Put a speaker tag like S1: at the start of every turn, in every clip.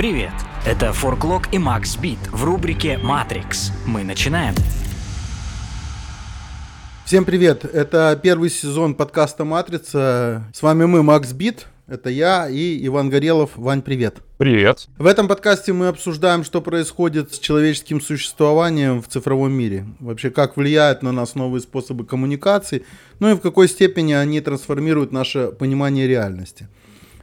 S1: Привет! Это Форклок и Макс Бит в рубрике «Матрикс». Мы начинаем.
S2: Всем привет! Это первый сезон подкаста «Матрица». С вами мы, Макс Бит. Это я и Иван Горелов. Вань, привет.
S3: Привет.
S2: В этом подкасте мы обсуждаем, что происходит с человеческим существованием в цифровом мире. Вообще, как влияют на нас новые способы коммуникации, ну и в какой степени они трансформируют наше понимание реальности.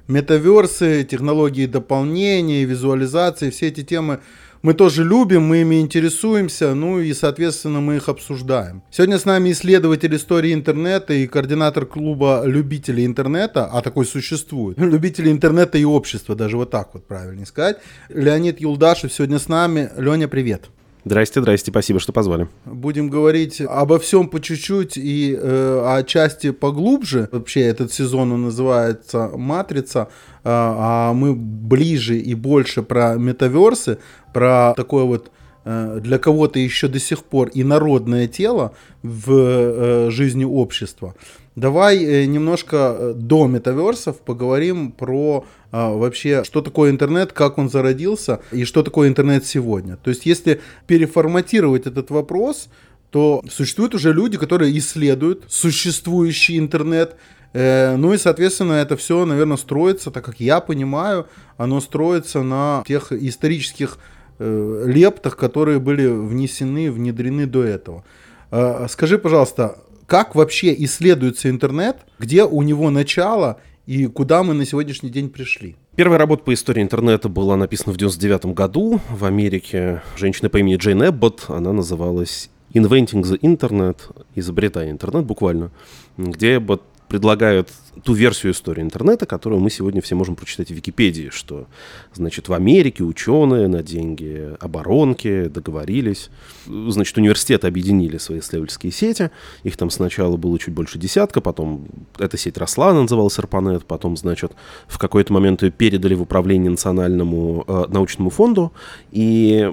S2: Метаверсы, технологии дополнения, визуализации, все эти темы мы тоже любим, мы ими интересуемся, ну и, соответственно, мы их обсуждаем. Сегодня с нами исследователь истории интернета и координатор клуба любителей интернета, а такой существует, любители интернета и общества, даже вот так вот правильно сказать, Леонид Юлдашев сегодня с нами. Леня, привет.
S3: Здрасте, здрасте, спасибо, что позвали.
S2: Будем говорить обо всем по чуть-чуть и э, о части поглубже. Вообще этот сезон он называется «Матрица», э, а мы ближе и больше про метаверсы, про такое вот э, для кого-то еще до сих пор инородное тело в э, жизни общества. Давай э, немножко до метаверсов поговорим про а, вообще, что такое интернет, как он зародился и что такое интернет сегодня. То есть, если переформатировать этот вопрос, то существуют уже люди, которые исследуют существующий интернет, э, ну и, соответственно, это все, наверное, строится, так как я понимаю, оно строится на тех исторических э, лептах, которые были внесены, внедрены до этого. Э, скажи, пожалуйста, как вообще исследуется интернет, где у него начало и куда мы на сегодняшний день пришли.
S3: Первая работа по истории интернета была написана в 99 году в Америке. Женщина по имени Джейн Эббот, она называлась Inventing the Internet, изобретая интернет буквально, где Эббот предлагают ту версию истории интернета, которую мы сегодня все можем прочитать в Википедии, что, значит, в Америке ученые на деньги оборонки договорились, значит, университеты объединили свои исследовательские сети, их там сначала было чуть больше десятка, потом эта сеть росла, она называлась ARPANET, потом, значит, в какой-то момент ее передали в управление национальному э, научному фонду, и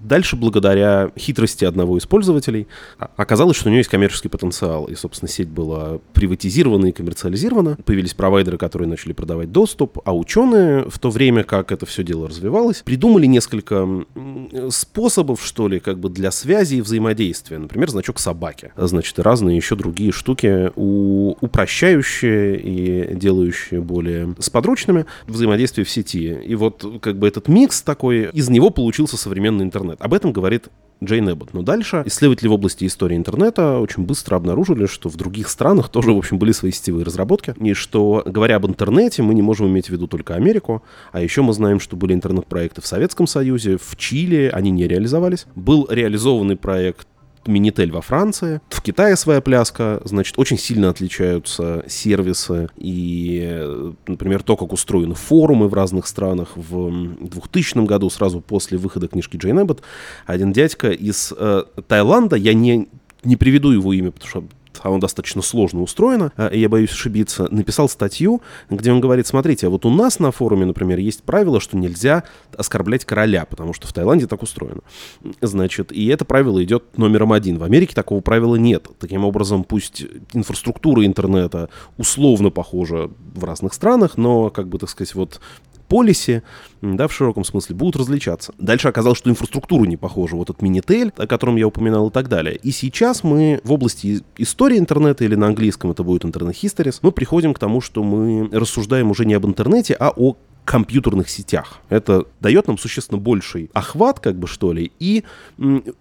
S3: дальше, благодаря хитрости одного из пользователей, оказалось, что у нее есть коммерческий потенциал, и, собственно, сеть была приватизирована и коммерциализирована, регулировано, появились провайдеры, которые начали продавать доступ, а ученые в то время, как это все дело развивалось, придумали несколько способов, что ли, как бы для связи и взаимодействия. Например, значок собаки. Значит, разные еще другие штуки, у, упрощающие и делающие более сподручными взаимодействие в сети. И вот как бы этот микс такой, из него получился современный интернет. Об этом говорит Джейн Эббот. Но дальше исследователи в области истории интернета очень быстро обнаружили, что в других странах тоже, в общем, были свои сетевые разработки, и что, говоря об интернете, мы не можем иметь в виду только Америку, а еще мы знаем, что были интернет-проекты в Советском Союзе, в Чили, они не реализовались. Был реализованный проект Минитель во Франции. В Китае своя пляска, значит, очень сильно отличаются сервисы и, например, то, как устроены форумы в разных странах. В 2000 году, сразу после выхода книжки Джейн Эббот, один дядька из э, Таиланда, я не не приведу его имя, потому что оно достаточно сложно устроено, а, и я боюсь ошибиться, написал статью, где он говорит, смотрите, а вот у нас на форуме, например, есть правило, что нельзя оскорблять короля, потому что в Таиланде так устроено. Значит, и это правило идет номером один. В Америке такого правила нет. Таким образом, пусть инфраструктура интернета условно похожа в разных странах, но, как бы, так сказать, вот полисе, да, в широком смысле, будут различаться. Дальше оказалось, что инфраструктура не похожа. Вот этот Minitel, о котором я упоминал и так далее. И сейчас мы в области истории интернета, или на английском это будет Histories, мы приходим к тому, что мы рассуждаем уже не об интернете, а о компьютерных сетях. Это дает нам существенно больший охват, как бы что ли, и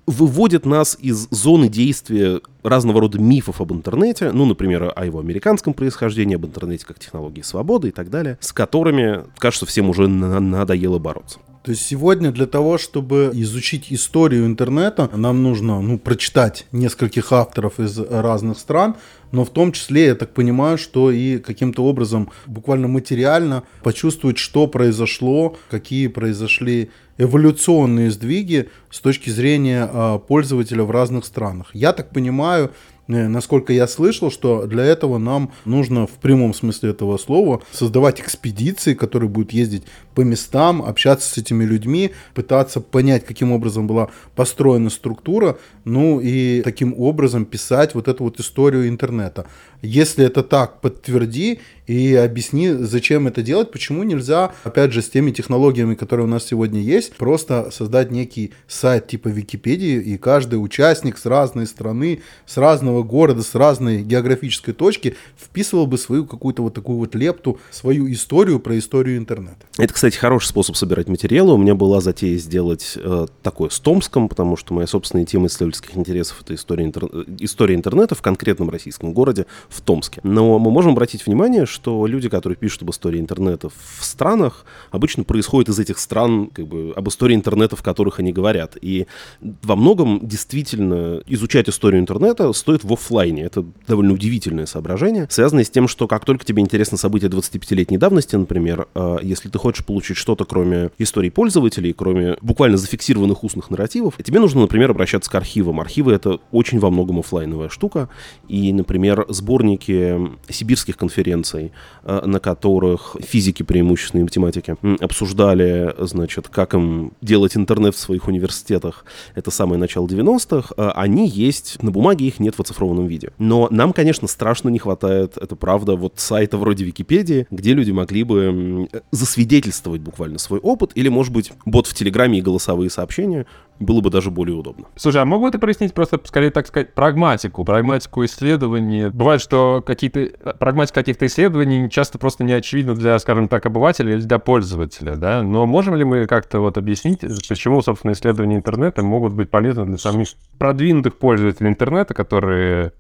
S3: выводит нас из зоны действия разного рода мифов об интернете, ну, например, о его американском происхождении, об интернете как технологии свободы и так далее, с которыми, кажется, всем уже надоело бороться.
S2: То есть сегодня для того, чтобы изучить историю интернета, нам нужно ну, прочитать нескольких авторов из разных стран, но в том числе, я так понимаю, что и каким-то образом буквально материально почувствовать, что произошло, какие произошли эволюционные сдвиги с точки зрения э, пользователя в разных странах. Я так понимаю, насколько я слышал, что для этого нам нужно в прямом смысле этого слова создавать экспедиции, которые будут ездить по местам, общаться с этими людьми, пытаться понять, каким образом была построена структура, ну и таким образом писать вот эту вот историю интернета. Если это так, подтверди и объясни, зачем это делать, почему нельзя, опять же, с теми технологиями, которые у нас сегодня есть, просто создать некий сайт типа Википедии, и каждый участник с разной страны, с разного города, с разной географической точки вписывал бы свою какую-то вот такую вот лепту, свою историю про историю интернета.
S3: Это, кстати, хороший способ собирать материалы. У меня была затея сделать э, такое с Томском, потому что моя собственная тема исследовательских интересов — это история, интер... история интернета в конкретном российском городе, в Томске. Но мы можем обратить внимание, что люди, которые пишут об истории интернета в странах, обычно происходят из этих стран, как бы, об истории интернета, в которых они говорят. И во многом действительно изучать историю интернета стоит в офлайне. Это довольно удивительное соображение, связанное с тем, что как только тебе интересно событие 25-летней давности, например, э, если ты хочешь получить что-то, кроме истории пользователей, кроме буквально зафиксированных устных нарративов, тебе нужно, например, обращаться к архивам. Архивы — это очень во многом офлайновая штука. И, например, сборники сибирских конференций, э, на которых физики преимущественно и математики обсуждали, значит, как им делать интернет в своих университетах, это самое начало 90-х, э, они есть, на бумаге их нет в оцифрованном виде. Но нам, конечно, страшно не хватает, это правда, вот сайта вроде Википедии, где люди могли бы засвидетельствовать буквально свой опыт, или, может быть, бот в Телеграме и голосовые сообщения, было бы даже более удобно.
S4: Слушай, а мог бы ты прояснить просто, скорее так сказать, прагматику, прагматику исследований? Бывает, что какие-то прагматика каких-то исследований часто просто не очевидна для, скажем так, обывателя или для пользователя, да? Но можем ли мы как-то вот объяснить, почему, собственно, исследования интернета могут быть полезны для самих продвинутых пользователей интернета, которые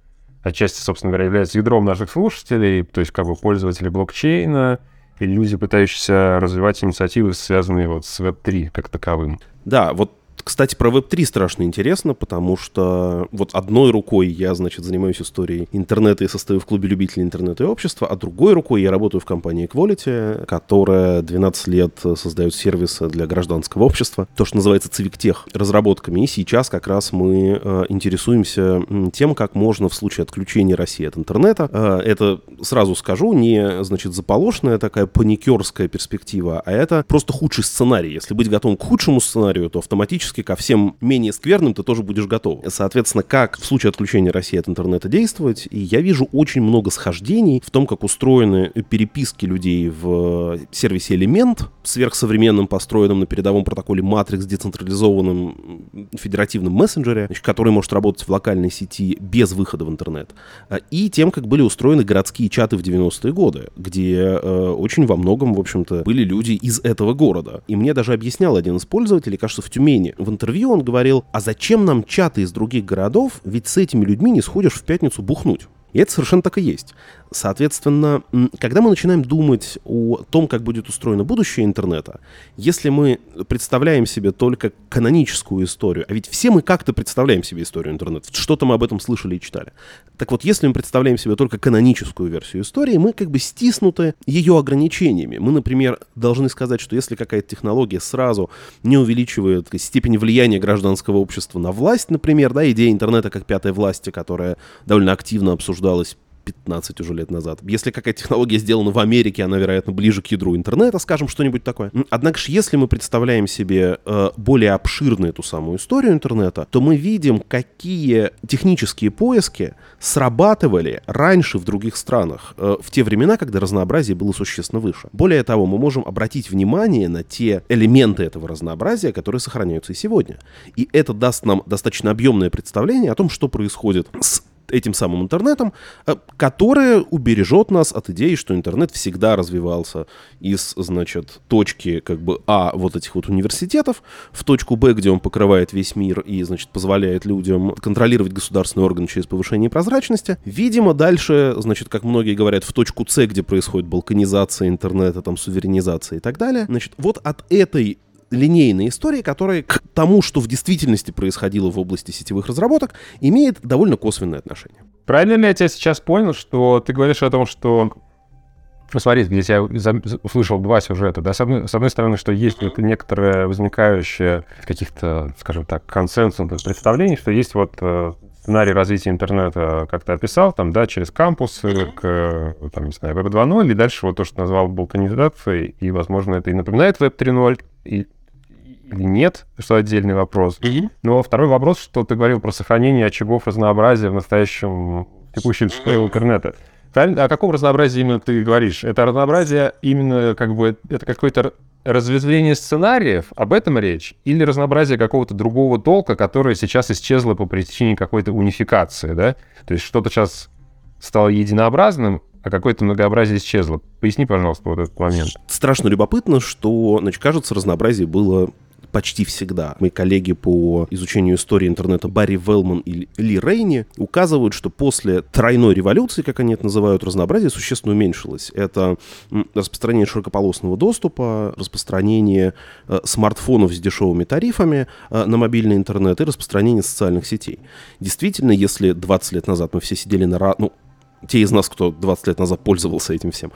S4: отчасти, собственно говоря, являются ядром наших слушателей, то есть как бы пользователи блокчейна, и люди, пытающиеся развивать инициативы, связанные вот с Web3 как таковым.
S3: Да, вот кстати, про Web3 страшно интересно, потому что вот одной рукой я, значит, занимаюсь историей интернета и состою в клубе любителей интернета и общества, а другой рукой я работаю в компании Equality, которая 12 лет создает сервисы для гражданского общества, то, что называется Цивиктех, разработками. И сейчас как раз мы э, интересуемся тем, как можно в случае отключения России от интернета, э, это, сразу скажу, не, значит, заполошная такая паникерская перспектива, а это просто худший сценарий. Если быть готовым к худшему сценарию, то автоматически автоматически ко всем менее скверным ты тоже будешь готов. Соответственно, как в случае отключения России от интернета действовать, и я вижу очень много схождений в том, как устроены переписки людей в сервисе Элемент, сверхсовременном, построенном на передовом протоколе Matrix, децентрализованном федеративном мессенджере, который может работать в локальной сети без выхода в интернет, и тем, как были устроены городские чаты в 90-е годы, где э, очень во многом, в общем-то, были люди из этого города. И мне даже объяснял один из пользователей, кажется, в Тюмени, в интервью он говорил, а зачем нам чаты из других городов, ведь с этими людьми не сходишь в пятницу бухнуть. И это совершенно так и есть. Соответственно, когда мы начинаем думать о том, как будет устроено будущее интернета, если мы представляем себе только каноническую историю, а ведь все мы как-то представляем себе историю интернета, что-то мы об этом слышали и читали. Так вот, если мы представляем себе только каноническую версию истории, мы как бы стиснуты ее ограничениями. Мы, например, должны сказать, что если какая-то технология сразу не увеличивает степень влияния гражданского общества на власть, например, да, идея интернета как пятой власти, которая довольно активно обсуждалась 15 уже лет назад. Если какая-то технология сделана в Америке, она, вероятно, ближе к ядру интернета, скажем, что-нибудь такое. Однако же, если мы представляем себе э, более обширную эту самую историю интернета, то мы видим, какие технические поиски срабатывали раньше в других странах, э, в те времена, когда разнообразие было существенно выше. Более того, мы можем обратить внимание на те элементы этого разнообразия, которые сохраняются и сегодня. И это даст нам достаточно объемное представление о том, что происходит с этим самым интернетом, э, которое убережет нас от идеи, что интернет всегда развивался из, значит, точки как бы А вот этих вот университетов в точку Б, где он покрывает весь мир и, значит, позволяет людям контролировать государственный орган через повышение прозрачности. Видимо, дальше, значит, как многие говорят, в точку С, где происходит балканизация интернета, там, суверенизация и так далее. Значит, вот от этой линейной истории, которая к тому, что в действительности происходило в области сетевых разработок, имеет довольно косвенное отношение.
S4: Правильно ли я тебя сейчас понял, что ты говоришь о том, что Посмотри, здесь я услышал два сюжета. Да? С, одной, с одной стороны, что есть вот некоторое возникающее каких-то, скажем так, консенсусных представлений, что есть вот э, сценарий развития интернета как-то описал, там, да, через кампусы к, там, не знаю, Web 2.0, и дальше вот то, что назвал балканизацией, и, возможно, это и напоминает Web 3.0, и или нет, что отдельный вопрос. Mm-hmm. Но второй вопрос, что ты говорил про сохранение очагов разнообразия в настоящем текущем интернета. О каком разнообразии именно ты говоришь? Это разнообразие именно как бы это какой-то разветвление сценариев, об этом речь, или разнообразие какого-то другого толка, которое сейчас исчезло по причине какой-то унификации, да? То есть что-то сейчас стало единообразным, а какое-то многообразие исчезло. Поясни, пожалуйста, вот этот момент.
S3: Страшно любопытно, что, значит, кажется, разнообразие было почти всегда. Мои коллеги по изучению истории интернета Барри Велман и Ли Рейни указывают, что после тройной революции, как они это называют, разнообразие существенно уменьшилось. Это распространение широкополосного доступа, распространение э, смартфонов с дешевыми тарифами э, на мобильный интернет и распространение социальных сетей. Действительно, если 20 лет назад мы все сидели на... Ну, те из нас, кто 20 лет назад пользовался этим всем,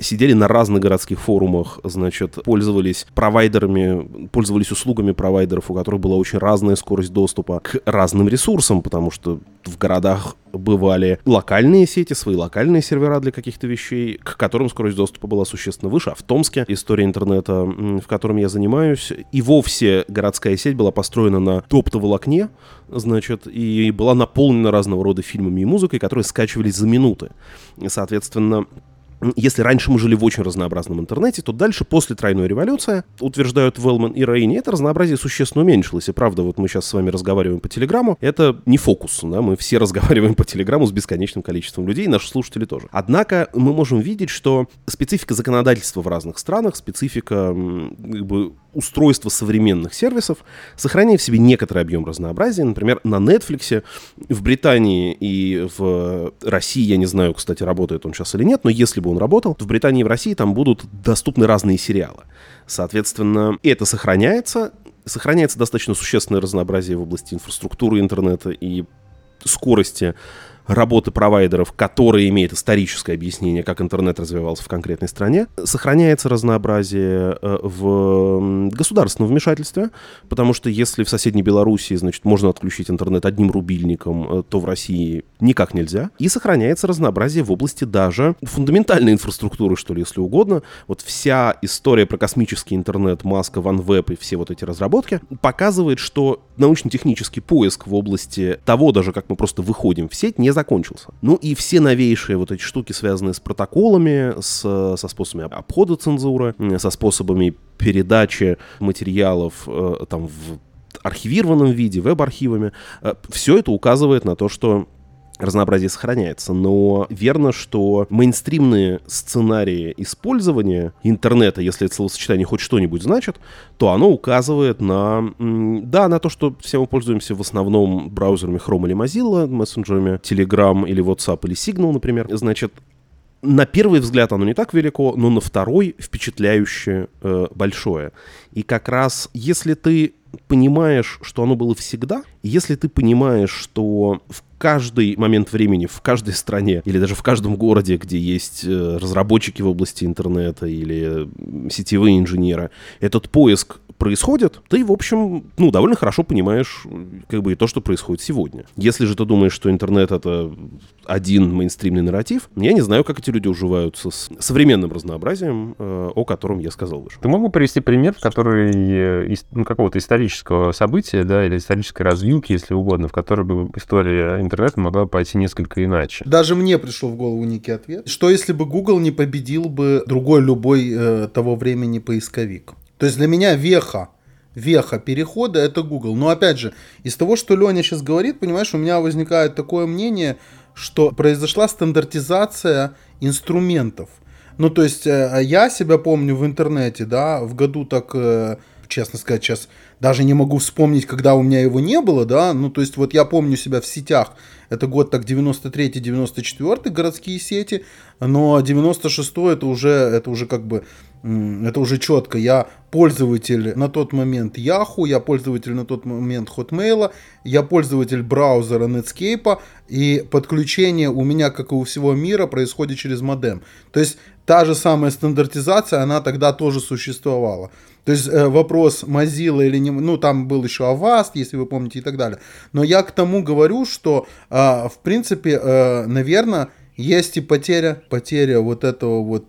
S3: сидели на разных городских форумах, значит, пользовались провайдерами, пользовались услугами провайдеров, у которых была очень разная скорость доступа к разным ресурсам, потому что в городах бывали локальные сети, свои локальные сервера для каких-то вещей, к которым скорость доступа была существенно выше. А в Томске история интернета, в котором я занимаюсь, и вовсе городская сеть была построена на топтоволокне, значит, и была наполнена разного рода фильмами и музыкой, которые скачивались за минуты. И, соответственно, если раньше мы жили в очень разнообразном интернете, то дальше, после тройной революции, утверждают Велман и Рейни, это разнообразие существенно уменьшилось. И правда, вот мы сейчас с вами разговариваем по Телеграму, это не фокус, да, мы все разговариваем по Телеграму с бесконечным количеством людей, наши слушатели тоже. Однако мы можем видеть, что специфика законодательства в разных странах, специфика как бы, устройства современных сервисов сохраняет в себе некоторый объем разнообразия. Например, на Netflix в Британии и в России, я не знаю, кстати, работает он сейчас или нет, но если бы он работал, в Британии и в России там будут доступны разные сериалы. Соответственно, это сохраняется, сохраняется достаточно существенное разнообразие в области инфраструктуры интернета и скорости работы провайдеров, которые имеют историческое объяснение, как интернет развивался в конкретной стране, сохраняется разнообразие э, в государственном вмешательстве, потому что если в соседней Белоруссии, значит, можно отключить интернет одним рубильником, э, то в России никак нельзя. И сохраняется разнообразие в области даже фундаментальной инфраструктуры, что ли, если угодно. Вот вся история про космический интернет, Маска, OneWeb и все вот эти разработки показывает, что научно-технический поиск в области того, даже как мы просто выходим в сеть, не закончился. Ну и все новейшие вот эти штуки, связанные с протоколами, с, со способами обхода цензуры, со способами передачи материалов э, там в архивированном виде, веб-архивами, э, все это указывает на то, что разнообразие сохраняется. Но верно, что мейнстримные сценарии использования интернета, если это словосочетание хоть что-нибудь значит, то оно указывает на, да, на то, что все мы пользуемся в основном браузерами Chrome или Mozilla, мессенджерами Telegram или WhatsApp или Signal, например. Значит, на первый взгляд оно не так велико, но на второй впечатляюще э, большое. И как раз если ты понимаешь, что оно было всегда, если ты понимаешь, что в каждый момент времени, в каждой стране или даже в каждом городе, где есть э, разработчики в области интернета или сетевые инженеры, этот поиск происходит, ты, в общем, ну, довольно хорошо понимаешь как бы и то, что происходит сегодня. Если же ты думаешь, что интернет — это один мейнстримный нарратив, я не знаю, как эти люди уживаются с современным разнообразием, э, о котором я сказал выше.
S4: Ты мог бы привести пример, который э, ну, какого-то исторического события, да, или исторической развилки, если угодно, в которой бы история интернета могла пойти несколько иначе?
S2: Даже мне пришел в голову некий ответ. Что если бы Google не победил бы другой любой э, того времени поисковик? То есть для меня веха, веха перехода это Google. Но опять же, из того, что Леня сейчас говорит, понимаешь, у меня возникает такое мнение, что произошла стандартизация инструментов. Ну, то есть э, я себя помню в интернете, да, в году так, э, честно сказать, сейчас даже не могу вспомнить, когда у меня его не было, да, ну, то есть вот я помню себя в сетях, это год так 93-94 городские сети, но 96 это уже, это уже как бы это уже четко. Я пользователь на тот момент Yahoo, я пользователь на тот момент Hotmail, я пользователь браузера Netscape, и подключение у меня, как и у всего мира, происходит через модем. То есть та же самая стандартизация, она тогда тоже существовала. То есть э, вопрос Mozilla или не ну, там был еще Avast, если вы помните, и так далее. Но я к тому говорю, что, э, в принципе, э, наверное, есть и потеря, потеря вот этого вот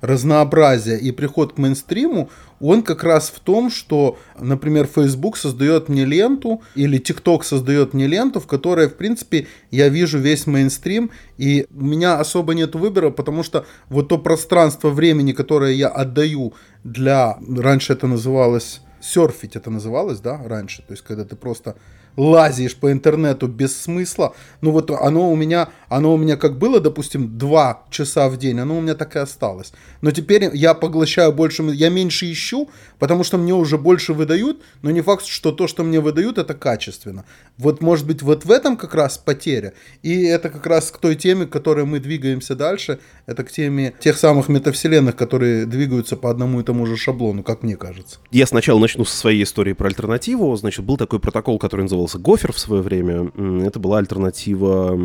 S2: разнообразия и приход к мейнстриму, он как раз в том, что, например, Facebook создает мне ленту или TikTok создает мне ленту, в которой, в принципе, я вижу весь мейнстрим, и у меня особо нет выбора, потому что вот то пространство времени, которое я отдаю для... Раньше это называлось... Серфить это называлось, да, раньше. То есть, когда ты просто лазишь по интернету без смысла. Ну вот оно у меня, оно у меня как было, допустим, два часа в день, оно у меня так и осталось. Но теперь я поглощаю больше, я меньше ищу, потому что мне уже больше выдают, но не факт, что то, что мне выдают, это качественно. Вот может быть вот в этом как раз потеря. И это как раз к той теме, к которой мы двигаемся дальше, это к теме тех самых метавселенных, которые двигаются по одному и тому же шаблону, как мне кажется.
S3: Я сначала начну со своей истории про альтернативу. Значит, был такой протокол, который назывался назывался Гофер в свое время. Это была альтернатива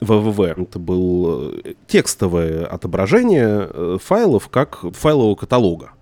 S3: ВВВ. Это был э, текстовое отображение э, файлов как файлового каталога.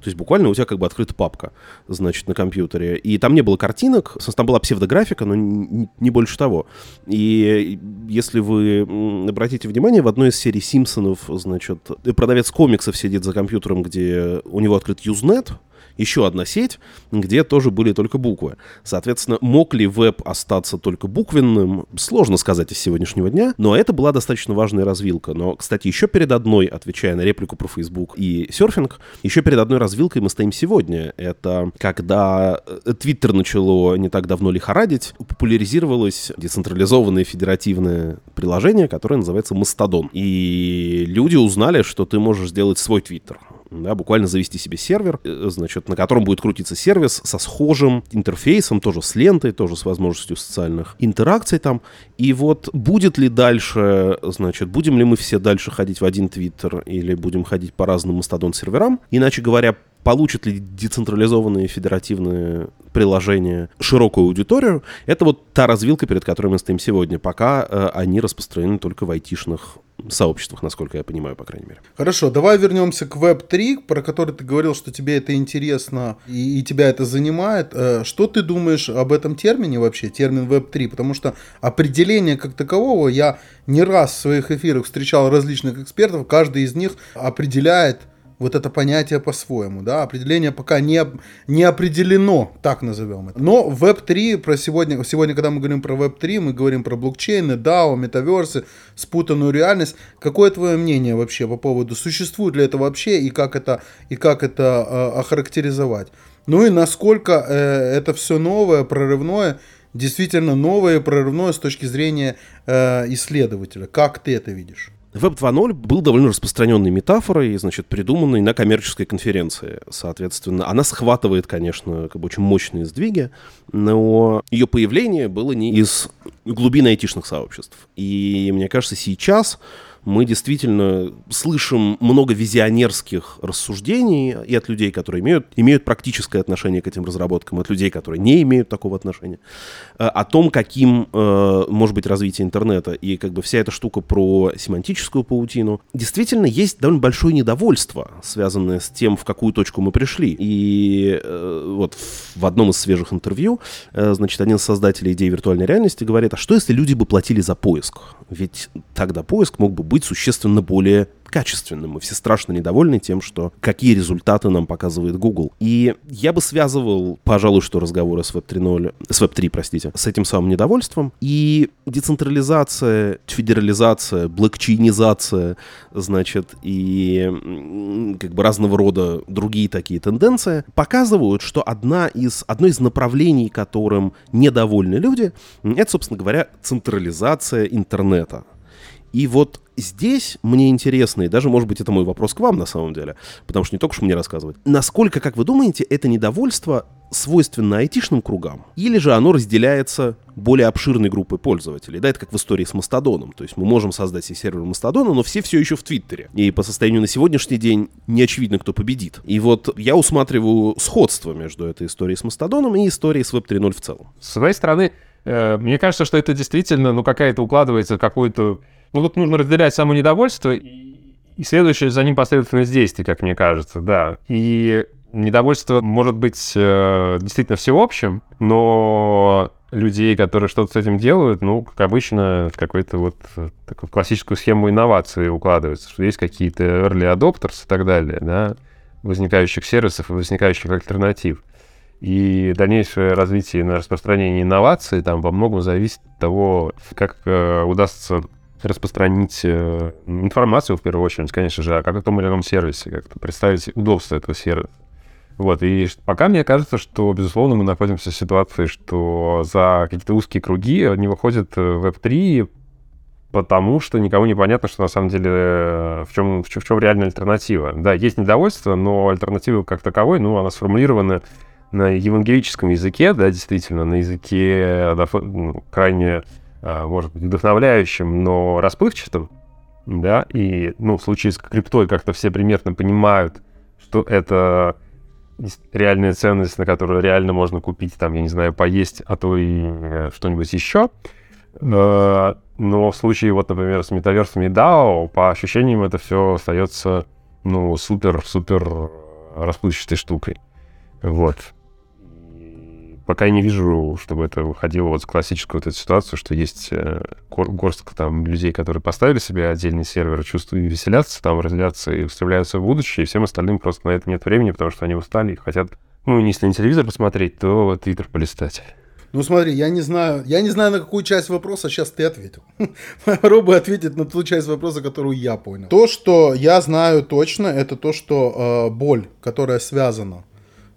S3: То есть буквально у тебя как бы открыта папка, значит, на компьютере. И там не было картинок, там была псевдографика, но не больше того. И если вы обратите внимание, в одной из серий Симпсонов, значит, продавец комиксов сидит за компьютером, где у него открыт Usenet, еще одна сеть, где тоже были только буквы. Соответственно, мог ли веб остаться только буквенным, сложно сказать из сегодняшнего дня, но это была достаточно важная развилка. Но, кстати, еще перед одной, отвечая на реплику про Facebook и серфинг, еще перед одной развилкой мы стоим сегодня. Это когда Твиттер начало не так давно лихорадить, популяризировалось децентрализованное федеративное приложение, которое называется Мастодон. И люди узнали, что ты можешь сделать свой Твиттер да, буквально завести себе сервер, э, значит, на котором будет крутиться сервис со схожим интерфейсом, тоже с лентой, тоже с возможностью социальных интеракций там. И вот будет ли дальше, значит, будем ли мы все дальше ходить в один твиттер или будем ходить по разным мастодон-серверам? Иначе говоря, получат ли децентрализованные федеративные приложения широкую аудиторию, это вот та развилка, перед которой мы стоим сегодня, пока э, они распространены только в айтишных сообществах, насколько я понимаю, по крайней мере.
S2: Хорошо, давай вернемся к Web3, про который ты говорил, что тебе это интересно и, и тебя это занимает. Э, что ты думаешь об этом термине вообще, термин Web3? Потому что определение как такового я не раз в своих эфирах встречал различных экспертов, каждый из них определяет вот это понятие по-своему, да, определение пока не, не определено, так назовем это. Но Web3 про сегодня, сегодня, когда мы говорим про Web3, мы говорим про блокчейны, DAO, метаверсы, спутанную реальность. Какое твое мнение вообще по поводу, существует ли это вообще и как это, и как это э, охарактеризовать? Ну и насколько э, это все новое, прорывное, действительно новое и прорывное с точки зрения э, исследователя. Как ты это видишь?
S3: Web 2.0 был довольно распространенной метафорой, значит, придуманной на коммерческой конференции. Соответственно, она схватывает, конечно, как бы очень мощные сдвиги, но ее появление было не из глубины айтишных сообществ. И мне кажется, сейчас мы действительно слышим много визионерских рассуждений и от людей, которые имеют, имеют практическое отношение к этим разработкам, и от людей, которые не имеют такого отношения, э, о том, каким э, может быть развитие интернета. И как бы вся эта штука про семантическую паутину. Действительно, есть довольно большое недовольство, связанное с тем, в какую точку мы пришли. И э, вот в одном из свежих интервью, значит, один из создателей идеи виртуальной реальности говорит, а что если люди бы платили за поиск? Ведь тогда поиск мог бы быть существенно более качественным. Мы все страшно недовольны тем, что какие результаты нам показывает Google. И я бы связывал, пожалуй, что разговоры с Web 3.0, с Web 3, простите, с этим самым недовольством. И децентрализация, федерализация, блокчейнизация, значит, и как бы разного рода другие такие тенденции показывают, что одна из, одно из направлений, которым недовольны люди, это, собственно говоря, централизация интернета. И вот здесь мне интересно, и даже, может быть, это мой вопрос к вам на самом деле, потому что не только что мне рассказывать. Насколько, как вы думаете, это недовольство свойственно айтишным кругам? Или же оно разделяется более обширной группой пользователей? Да, это как в истории с Мастодоном. То есть мы можем создать себе сервер Мастодона, но все все еще в Твиттере. И по состоянию на сегодняшний день не очевидно, кто победит. И вот я усматриваю сходство между этой историей с Мастодоном и историей с Web 3.0 в целом.
S4: С своей стороны, э, мне кажется, что это действительно, ну, какая-то укладывается какой-то ну, тут нужно разделять самое недовольство и, и следующее за ним последовательность действий, как мне кажется, да. И Недовольство может быть э, действительно всеобщим, но людей, которые что-то с этим делают, ну, как обычно, в какую-то вот э, такую классическую схему инновации укладывается, что есть какие-то early adopters и так далее, да, возникающих сервисов и возникающих альтернатив. И дальнейшее развитие и распространение инноваций там во многом зависит от того, как э, удастся распространить э, информацию, в первую очередь, конечно же, о каком или ином сервисе, как-то представить удобство этого сервиса. Вот, и пока мне кажется, что, безусловно, мы находимся в ситуации, что за какие-то узкие круги не выходит Web3, потому что никому не понятно, что на самом деле в чем, в чем, в чем реальная альтернатива. Да, есть недовольство, но альтернатива как таковой, ну, она сформулирована на евангелическом языке, да, действительно, на языке ну, крайне, может быть, вдохновляющим, но расплывчатым, да, и, ну, в случае с криптой как-то все примерно понимают, что это реальная ценность, на которую реально можно купить, там, я не знаю, поесть, а то и э, что-нибудь еще. Э, но в случае, вот, например, с метаверсами DAO, по ощущениям, это все остается, ну, супер-супер расплывчатой штукой. Вот пока я не вижу, чтобы это выходило вот в классическую вот эту ситуацию, что есть э, горстка там людей, которые поставили себе отдельный сервер, чувствуют веселятся, там разделяться и устремляются в будущее, и всем остальным просто на это нет времени, потому что они устали и хотят, ну, если не телевизор посмотреть, то твиттер полистать.
S2: Ну смотри, я не знаю, я не знаю, на какую часть вопроса сейчас ты ответил. Попробуй ответить на ту часть вопроса, которую я понял. То, что я знаю точно, это то, что э, боль, которая связана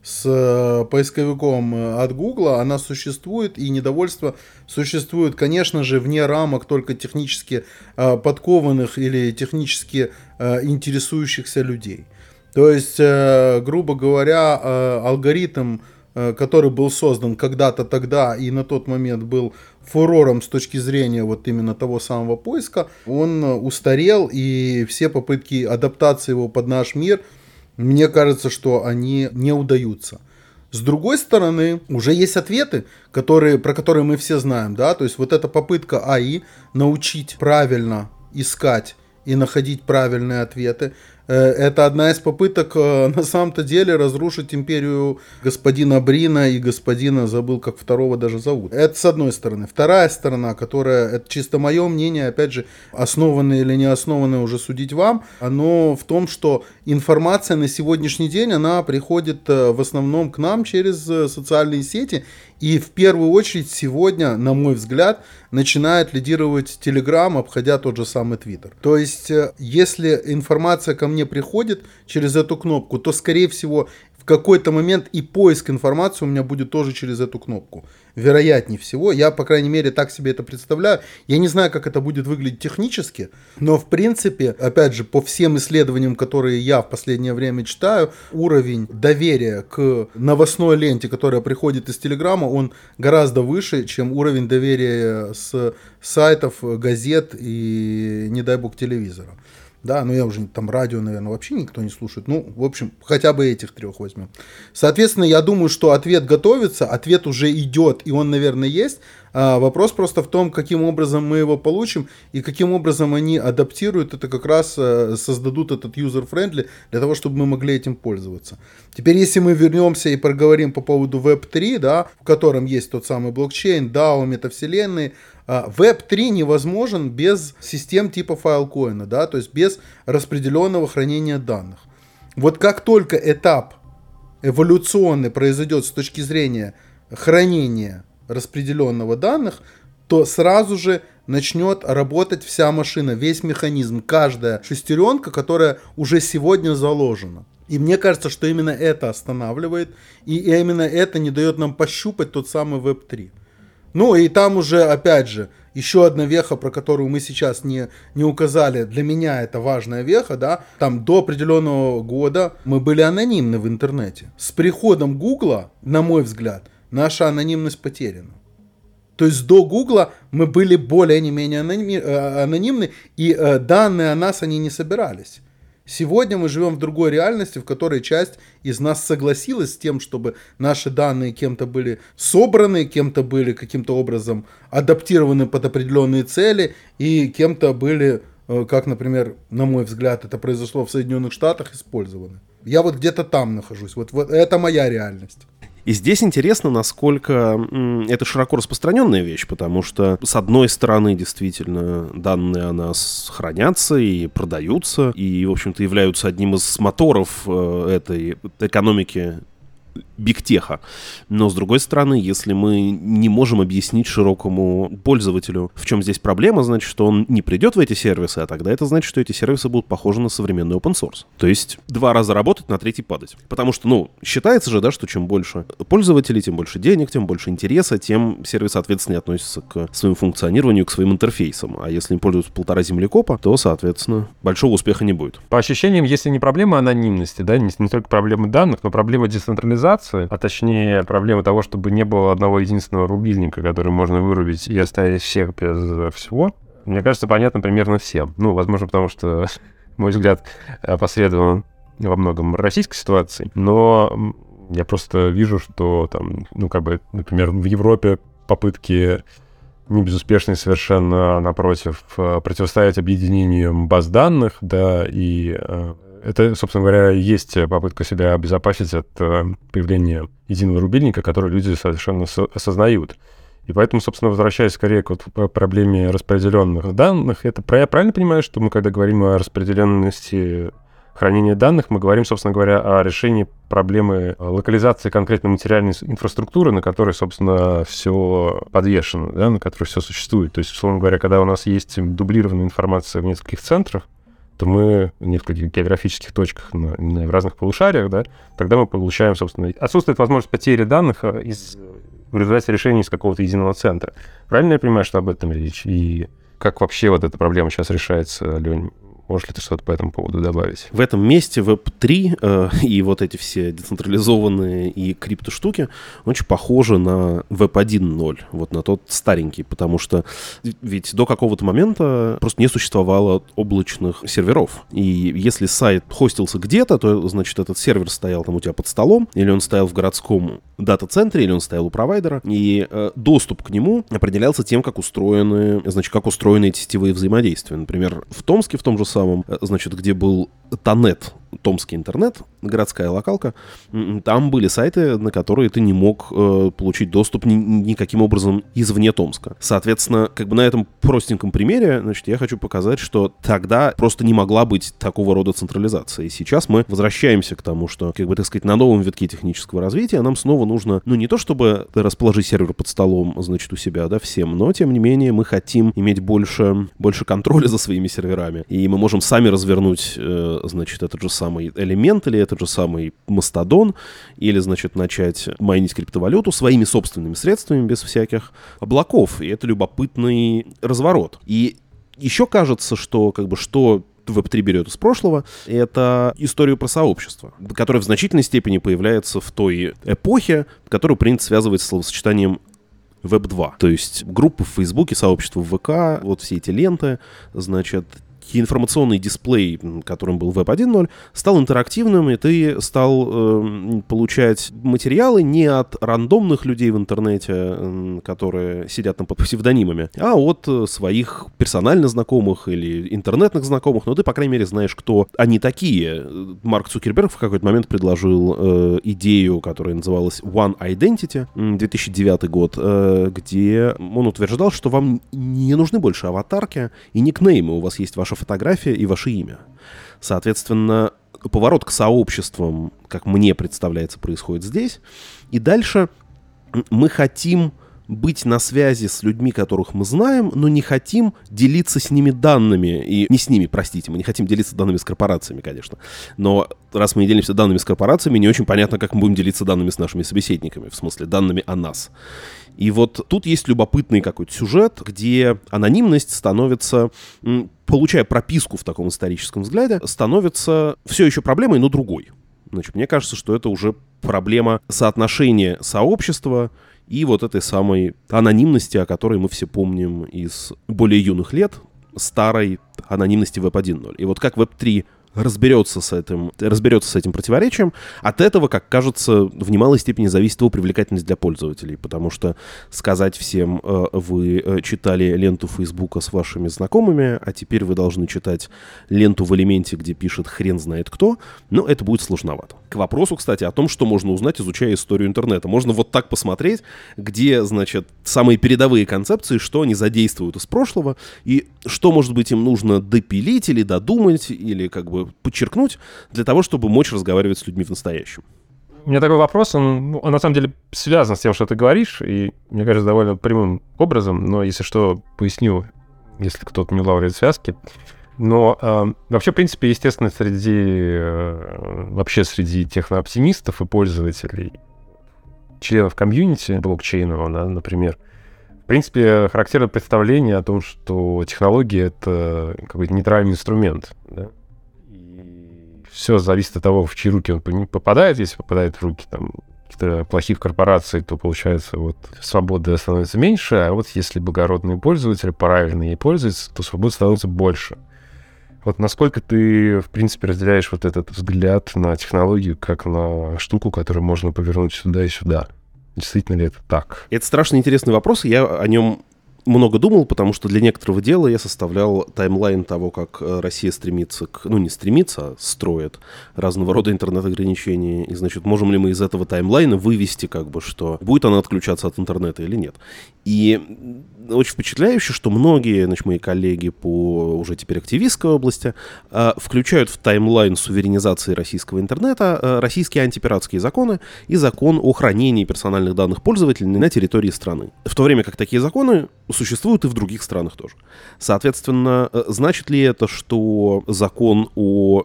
S2: с э, поисковиком э, от Google, она существует, и недовольство существует, конечно же, вне рамок только технически э, подкованных или технически интересующихся людей. То есть, грубо говоря, алгоритм, который был создан когда-то тогда и на тот момент был фурором с точки зрения вот именно того самого поиска, он устарел, и все попытки адаптации его под наш мир – мне кажется, что они не удаются. С другой стороны, уже есть ответы, которые, про которые мы все знаем, да, то есть вот эта попытка АИ научить правильно искать и находить правильные ответы, это одна из попыток э, на самом-то деле разрушить империю господина Брина и господина, забыл, как второго даже зовут. Это с одной стороны. Вторая сторона, которая, это чисто мое мнение, опять же, основанное или не основанное уже судить вам, оно в том, что информация на сегодняшний день, она приходит э, в основном к нам через социальные сети, и в первую очередь сегодня, на мой взгляд, начинает лидировать Telegram, обходя тот же самый Twitter. То есть, если информация ко мне приходит через эту кнопку, то, скорее всего, в какой-то момент и поиск информации у меня будет тоже через эту кнопку. Вероятнее всего. Я, по крайней мере, так себе это представляю. Я не знаю, как это будет выглядеть технически, но, в принципе, опять же, по всем исследованиям, которые я в последнее время читаю, уровень доверия к новостной ленте, которая приходит из Телеграма, он гораздо выше, чем уровень доверия с сайтов, газет и, не дай бог, телевизора да, но я уже там радио, наверное, вообще никто не слушает. Ну, в общем, хотя бы этих трех возьмем. Соответственно, я думаю, что ответ готовится, ответ уже идет, и он, наверное, есть. А вопрос просто в том, каким образом мы его получим и каким образом они адаптируют это, как раз э, создадут этот user-friendly для того, чтобы мы могли этим пользоваться. Теперь, если мы вернемся и проговорим по поводу Web3, да, в котором есть тот самый блокчейн, DAO, метавселенные, Web 3 невозможен без систем типа файлкоина, да, то есть без распределенного хранения данных. Вот как только этап эволюционный произойдет с точки зрения хранения распределенного данных, то сразу же начнет работать вся машина, весь механизм, каждая шестеренка, которая уже сегодня заложена. И мне кажется, что именно это останавливает, и именно это не дает нам пощупать тот самый Web 3. Ну и там уже, опять же, еще одна веха, про которую мы сейчас не, не указали, для меня это важная веха, да, там до определенного года мы были анонимны в интернете. С приходом Гугла, на мой взгляд, наша анонимность потеряна. То есть до Гугла мы были более не менее э, анонимны, и э, данные о нас они не собирались. Сегодня мы живем в другой реальности, в которой часть из нас согласилась с тем, чтобы наши данные кем-то были собраны, кем-то были каким-то образом адаптированы под определенные цели и кем-то были, э, как, например, на мой взгляд, это произошло в Соединенных Штатах, использованы. Я вот где-то там нахожусь. Вот, вот это моя реальность.
S3: И здесь интересно, насколько это широко распространенная вещь, потому что, с одной стороны, действительно, данные о нас хранятся и продаются, и, в общем-то, являются одним из моторов э, этой экономики бигтеха. Но, с другой стороны, если мы не можем объяснить широкому пользователю, в чем здесь проблема, значит, что он не придет в эти сервисы, а тогда это значит, что эти сервисы будут похожи на современный open source. То есть два раза работать, на третий падать. Потому что, ну, считается же, да, что чем больше пользователей, тем больше денег, тем больше интереса, тем сервис ответственнее относится к своему функционированию, к своим интерфейсам. А если им пользуются полтора землекопа, то, соответственно, большого успеха не будет.
S4: По ощущениям, если не проблема анонимности, да, не, не только проблема данных, но проблема децентрализации, цивилизации, а точнее проблема того, чтобы не было одного единственного рубильника, который можно вырубить и оставить всех без всего, мне кажется, понятно примерно всем. Ну, возможно, потому что, мой взгляд, последован во многом российской ситуации, но я просто вижу, что там, ну, как бы, например, в Европе попытки не безуспешные совершенно, напротив, противостоять объединению баз данных, да, и э, это, собственно говоря, есть попытка себя обезопасить от э, появления единого рубильника, который люди совершенно осознают. И поэтому, собственно, возвращаясь скорее к вот проблеме распределенных данных, это я правильно понимаю, что мы, когда говорим о распределенности хранения данных, мы говорим, собственно говоря, о решении проблемы локализации конкретной материальной инфраструктуры, на которой, собственно, все подвешено, да, на которой все существует. То есть, условно говоря, когда у нас есть дублированная информация в нескольких центрах, то мы в нескольких географических точках на, на, в разных полушариях, да, тогда мы получаем, собственно, отсутствует возможность потери данных э, из, в результате решения из какого-то единого центра. Правильно я понимаю, что об этом речь? И как вообще вот эта проблема сейчас решается, Лень? Можешь ли ты что-то по этому поводу добавить?
S3: В этом месте Web3 э, и вот эти все децентрализованные и крипто штуки очень похожи на Web 1.0, вот на тот старенький, потому что ведь до какого-то момента просто не существовало облачных серверов. И если сайт хостился где-то, то, значит, этот сервер стоял там у тебя под столом, или он стоял в городском дата-центре, или он стоял у провайдера, и э, доступ к нему определялся тем, как устроены, значит, как устроены эти сетевые взаимодействия. Например, в Томске, в том же самом, э, значит, где был Тонет, Томский интернет, городская локалка, там были сайты, на которые ты не мог э, получить доступ ни, никаким образом извне Томска. Соответственно, как бы на этом простеньком примере, значит, я хочу показать, что тогда просто не могла быть такого рода централизация. И сейчас мы возвращаемся к тому, что, как бы, так сказать, на новом витке технического развития нам снова нужно, ну, не то чтобы расположить сервер под столом, значит, у себя, да, всем, но, тем не менее, мы хотим иметь больше, больше контроля за своими серверами. И мы можем сами развернуть, э, значит, этот же самый элемент или этот же самый Мастодон, или, значит, начать майнить криптовалюту своими собственными средствами, без всяких облаков. И это любопытный разворот. И еще кажется, что, как бы, что Web3 берет из прошлого, это историю про сообщество, которое в значительной степени появляется в той эпохе, которую принято связывать с словосочетанием Web 2. То есть группы в Фейсбуке, сообщество в ВК, вот все эти ленты, значит, информационный дисплей, которым был Web 1.0, стал интерактивным, и ты стал э, получать материалы не от рандомных людей в интернете, э, которые сидят там под псевдонимами, а от э, своих персонально знакомых или интернетных знакомых, но ты, по крайней мере, знаешь, кто они такие. Марк Цукерберг в какой-то момент предложил э, идею, которая называлась One Identity, 2009 год, э, где он утверждал, что вам не нужны больше аватарки и никнеймы, у вас есть ваша фотография и ваше имя. Соответственно, поворот к сообществам, как мне представляется, происходит здесь. И дальше мы хотим быть на связи с людьми, которых мы знаем, но не хотим делиться с ними данными. И не с ними, простите, мы не хотим делиться данными с корпорациями, конечно. Но раз мы не делимся данными с корпорациями, не очень понятно, как мы будем делиться данными с нашими собеседниками, в смысле данными о нас. И вот тут есть любопытный какой-то сюжет, где анонимность становится, получая прописку в таком историческом взгляде, становится все еще проблемой, но другой. Значит, мне кажется, что это уже проблема соотношения сообщества и вот этой самой анонимности, о которой мы все помним из более юных лет, старой анонимности Web 1.0. И вот как Web 3 разберется с этим, разберется с этим противоречием. От этого, как кажется, в немалой степени зависит его привлекательность для пользователей, потому что сказать всем, э, вы э, читали ленту Фейсбука с вашими знакомыми, а теперь вы должны читать ленту в элементе, где пишет хрен знает кто, но это будет сложновато. К вопросу, кстати, о том, что можно узнать, изучая историю интернета. Можно вот так посмотреть, где, значит, самые передовые концепции, что они задействуют из прошлого, и что, может быть, им нужно допилить или додумать, или как бы подчеркнуть для того, чтобы мочь разговаривать с людьми в настоящем.
S4: У меня такой вопрос, он, он на самом деле связан с тем, что ты говоришь, и, мне кажется, довольно прямым образом, но если что, поясню, если кто-то не улавливает связки. Но э, вообще, в принципе, естественно, среди э, вообще среди технооптимистов и пользователей, членов комьюнити блокчейнового, да, например, в принципе, характерно представление о том, что технология — это какой-то нейтральный инструмент. Да? И все зависит от того, в чьи руки он попадает. Если попадает в руки там, каких-то плохих корпораций, то, получается, вот свободы становится меньше, а вот если благородные пользователи правильно ей пользуются, то свободы становится больше. Вот насколько ты, в принципе, разделяешь вот этот взгляд на технологию как на штуку, которую можно повернуть сюда и сюда? Действительно ли это так?
S3: Это страшно интересный вопрос, я о нем много думал, потому что для некоторого дела я составлял таймлайн того, как э, Россия стремится к... Ну, не стремится, а строит разного рода интернет-ограничения. И, значит, можем ли мы из этого таймлайна вывести, как бы, что будет она отключаться от интернета или нет. И очень впечатляюще, что многие, значит, мои коллеги по уже теперь активистской области э, включают в таймлайн суверенизации российского интернета э, российские антипиратские законы и закон о хранении персональных данных пользователей на территории страны. В то время как такие законы существуют и в других странах тоже. Соответственно, э, значит ли это, что закон о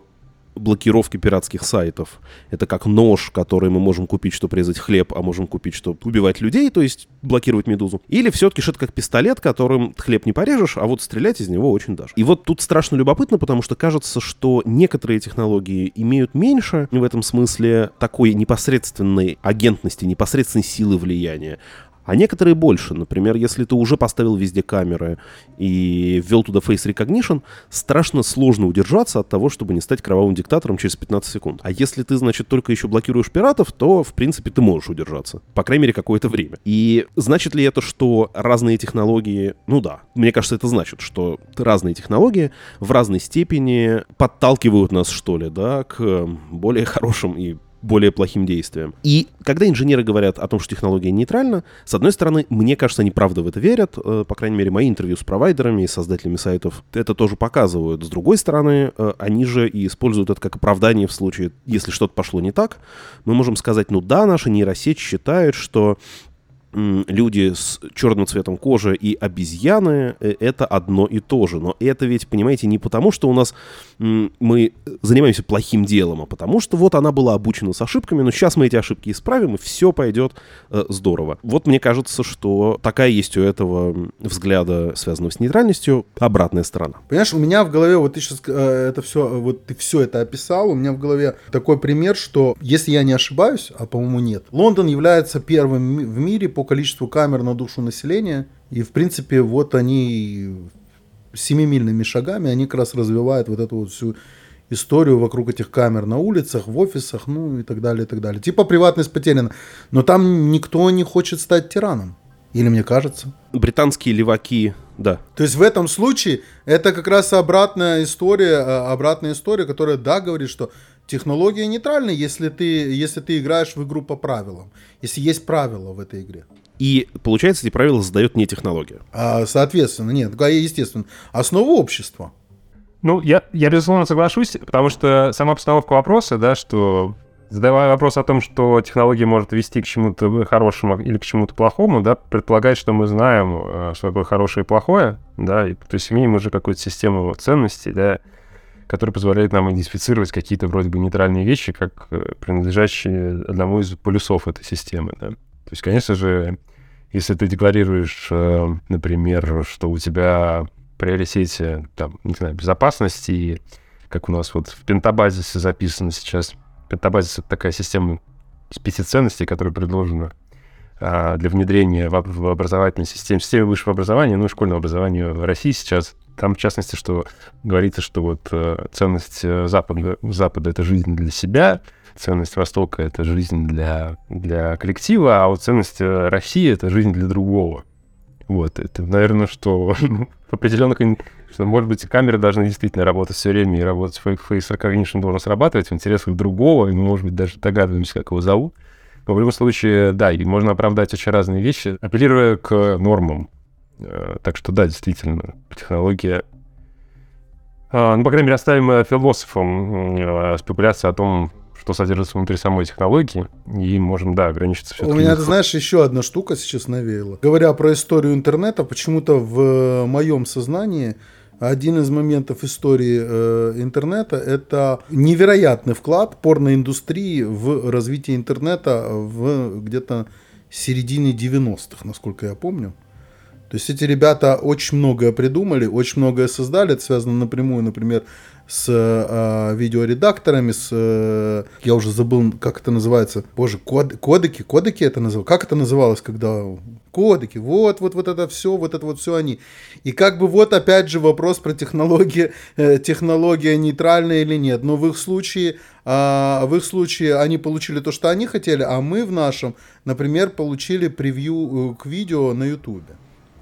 S3: блокировки пиратских сайтов. Это как нож, который мы можем купить, чтобы резать хлеб, а можем купить, чтобы убивать людей, то есть блокировать медузу. Или все-таки что-то как пистолет, которым хлеб не порежешь, а вот стрелять из него очень даже. И вот тут страшно любопытно, потому что кажется, что некоторые технологии имеют меньше в этом смысле такой непосредственной агентности, непосредственной силы влияния а некоторые больше. Например, если ты уже поставил везде камеры и ввел туда Face Recognition, страшно сложно удержаться от того, чтобы не стать кровавым диктатором через 15 секунд. А если ты, значит, только еще блокируешь пиратов, то, в принципе, ты можешь удержаться. По крайней мере, какое-то время. И значит ли это, что разные технологии... Ну да, мне кажется, это значит, что разные технологии в разной степени подталкивают нас, что ли, да, к более хорошим и более плохим действиям. И когда инженеры говорят о том, что технология нейтральна, с одной стороны, мне кажется, они правда в это верят. Э, по крайней мере, мои интервью с провайдерами и создателями сайтов это тоже показывают. С другой стороны, э, они же и используют это как оправдание в случае, если что-то пошло не так. Мы можем сказать, ну да, наша нейросеть считает, что люди с черным цветом кожи и обезьяны э, это одно и то же. Но это ведь, понимаете, не потому, что у нас мы занимаемся плохим делом, а потому что вот она была обучена с ошибками, но сейчас мы эти ошибки исправим, и все пойдет э, здорово. Вот мне кажется, что такая есть у этого взгляда, связанного с нейтральностью, обратная сторона.
S2: Понимаешь, у меня в голове, вот ты сейчас э, это все, вот ты все это описал, у меня в голове такой пример, что, если я не ошибаюсь, а по-моему нет, Лондон является первым в мире по количеству камер на душу населения. И, в принципе, вот они семимильными шагами, они как раз развивают вот эту вот всю историю вокруг этих камер на улицах, в офисах, ну и так далее, и так далее. Типа приватность потеряна. Но там никто не хочет стать тираном. Или мне кажется?
S3: Британские леваки, да.
S2: То есть в этом случае это как раз обратная история, а, обратная история, которая, да, говорит, что Технология нейтральна, если ты, если ты играешь в игру по правилам, если есть правила в этой игре.
S3: И получается, эти правила задает не технология.
S2: А, соответственно, нет, естественно, основа общества.
S4: Ну, я, я безусловно соглашусь, потому что сама постановка вопроса, да, что задавая вопрос о том, что технология может вести к чему-то хорошему или к чему-то плохому, да, предполагает, что мы знаем, э, что такое хорошее и плохое, да, и, то есть имеем уже какую-то систему ценностей, да, который позволяет нам идентифицировать какие-то вроде бы нейтральные вещи, как э, принадлежащие одному из полюсов этой системы. Да? То есть, конечно же, если ты декларируешь, э, например, что у тебя приоритете там, не знаю, безопасности, как у нас вот в пентабазисе записано сейчас. Пентабазис — это такая система пяти ценностей, которая предложена а, для внедрения в, в образовательной системе, системе высшего образования, ну и школьного образования в России сейчас там, в частности, что говорится, что вот э, ценность э, Запада, Запада — это жизнь для себя, ценность Востока — это жизнь для, для коллектива, а вот ценность э, России — это жизнь для другого. Вот, это, наверное, что ну, в определенных... Что, может быть, камеры должны действительно работать все время, и работать face recognition должен срабатывать в интересах другого, и мы, может быть, даже догадываемся, как его зовут. Но в любом случае, да, и можно оправдать очень разные вещи, апеллируя к нормам. Э, так что, да, действительно, технология а, ну, по крайней мере, оставим э, философам э, спекуляцию о том, что содержится внутри самой технологии, и можем, да, ограничиться все
S2: У меня, ты знаешь, еще одна штука сейчас навеяла. Говоря про историю интернета, почему-то в моем сознании один из моментов истории э, интернета – это невероятный вклад порноиндустрии в развитие интернета в где-то середине 90-х, насколько я помню. То есть эти ребята очень многое придумали, очень многое создали. Это связано напрямую, например, с э, видеоредакторами, с... Э, я уже забыл, как это называется. Боже, код, кодеки, кодеки это называлось. Как это называлось, когда... Кодеки, вот, вот, вот это все, вот это вот все они. И как бы вот опять же вопрос про технологии, э, технология нейтральная или нет. Но в их случае, э, в их случае они получили то, что они хотели, а мы в нашем, например, получили превью э, к видео на ютубе.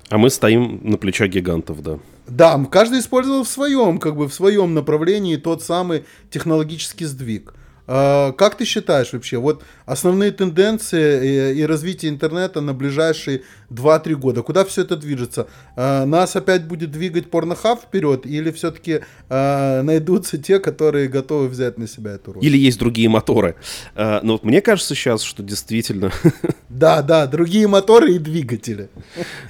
S3: А мы стоим на плечах гигантов, да.
S2: Да, каждый использовал в своем, как бы в своем направлении тот самый технологический сдвиг. А, как ты считаешь вообще, вот основные тенденции и, и развитие интернета на ближайшие 2-3 года, куда все это движется? А, нас опять будет двигать порнохаб вперед или все-таки а, найдутся те, которые готовы взять на себя эту роль?
S3: Или есть другие моторы? Но вот мне кажется сейчас, что действительно...
S2: Да, да, другие моторы и двигатели.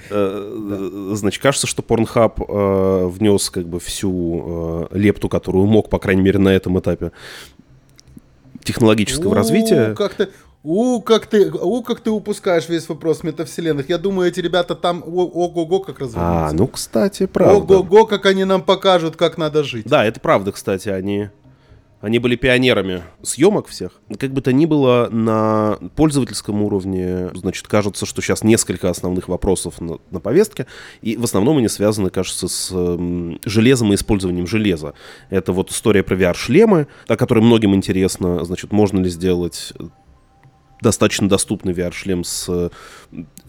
S3: А, значит, кажется, что порнхаб а, внес как бы всю лепту, которую мог, по крайней мере, на этом этапе технологического
S2: У,
S3: развития.
S2: Как ты, у, как ты, у, как ты упускаешь весь вопрос метавселенных. Я думаю, эти ребята там ого-го как развернутся.
S3: А, ну, кстати, правда.
S2: Ого-го, как они нам покажут, как надо жить.
S3: Да, это правда, кстати, они они были пионерами съемок всех. Как бы то ни было, на пользовательском уровне, значит, кажется, что сейчас несколько основных вопросов на, на повестке, и в основном они связаны, кажется, с э, железом и использованием железа. Это вот история про VR-шлемы, о которой многим интересно, значит, можно ли сделать достаточно доступный VR-шлем с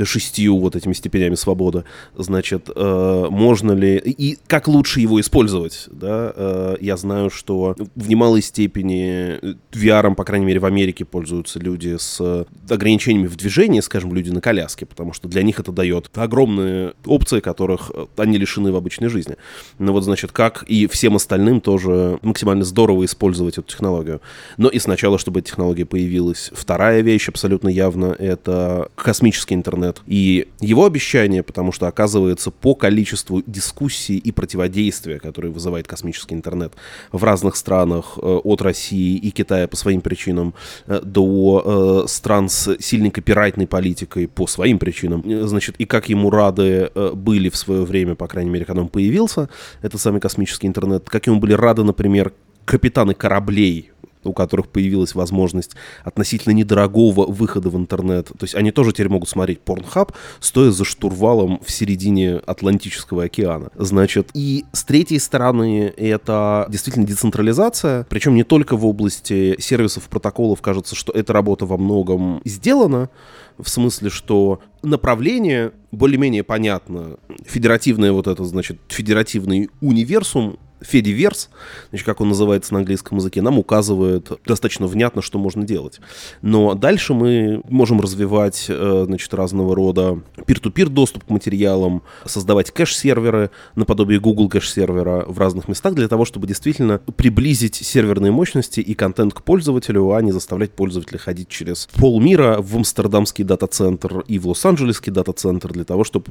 S3: шестью вот этими степенями свободы, значит, э, можно ли и как лучше его использовать, да, э, я знаю, что в немалой степени VR, по крайней мере, в Америке пользуются люди с ограничениями в движении, скажем, люди на коляске, потому что для них это дает огромные опции, которых они лишены в обычной жизни. Ну вот, значит, как и всем остальным тоже максимально здорово использовать эту технологию. Но и сначала, чтобы эта технология появилась. Вторая вещь абсолютно явно — это космический интернет. И его обещание, потому что, оказывается, по количеству дискуссий и противодействия, которые вызывает космический интернет в разных странах, э, от России и Китая по своим причинам, э, до э, стран с сильной копирайтной политикой по своим причинам, значит, и как ему рады были в свое время, по крайней мере, когда он появился, этот самый космический интернет, как ему были рады, например, капитаны кораблей у которых появилась возможность относительно недорогого выхода в интернет. То есть они тоже теперь могут смотреть порнхаб, стоя за штурвалом в середине Атлантического океана. Значит, и с третьей стороны это действительно децентрализация, причем не только в области сервисов, протоколов, кажется, что эта работа во многом сделана, в смысле, что направление более-менее понятно. Федеративное вот это, значит, федеративный универсум Федиверс, значит, как он называется на английском языке, нам указывает достаточно внятно, что можно делать. Но дальше мы можем развивать, э, значит, разного рода пир-ту-пир доступ к материалам, создавать кэш-серверы наподобие Google кэш-сервера в разных местах для того, чтобы действительно приблизить серверные мощности и контент к пользователю, а не заставлять пользователя ходить через полмира в Амстердамский дата-центр и в Лос-Анджелесский дата-центр для того, чтобы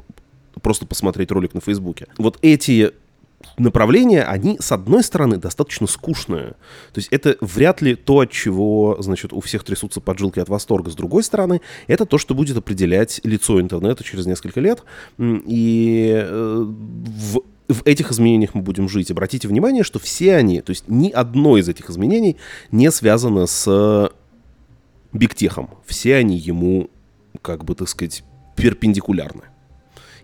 S3: просто посмотреть ролик на Фейсбуке. Вот эти направления, они, с одной стороны, достаточно скучные. То есть это вряд ли то, от чего, значит, у всех трясутся поджилки от восторга. С другой стороны, это то, что будет определять лицо интернета через несколько лет. И э, в в этих изменениях мы будем жить. Обратите внимание, что все они, то есть ни одно из этих изменений не связано с бигтехом. Все они ему, как бы, так сказать, перпендикулярны.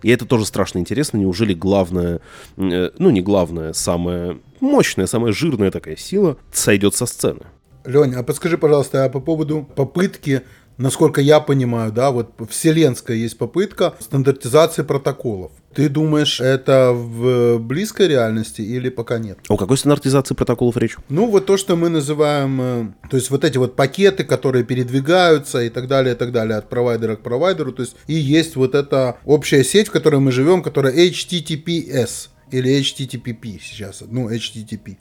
S3: И это тоже страшно интересно. Неужели главное, э, ну не главное, самая мощная, самая жирная такая сила сойдет со сцены?
S2: Леня, а подскажи, пожалуйста, а по поводу попытки насколько я понимаю, да, вот вселенская есть попытка стандартизации протоколов. Ты думаешь, это в близкой реальности или пока нет?
S3: О какой стандартизации протоколов речь?
S2: Ну, вот то, что мы называем, э, то есть вот эти вот пакеты, которые передвигаются и так далее, и так далее, от провайдера к провайдеру, то есть и есть вот эта общая сеть, в которой мы живем, которая HTTPS или HTTPP сейчас, ну, HTTP.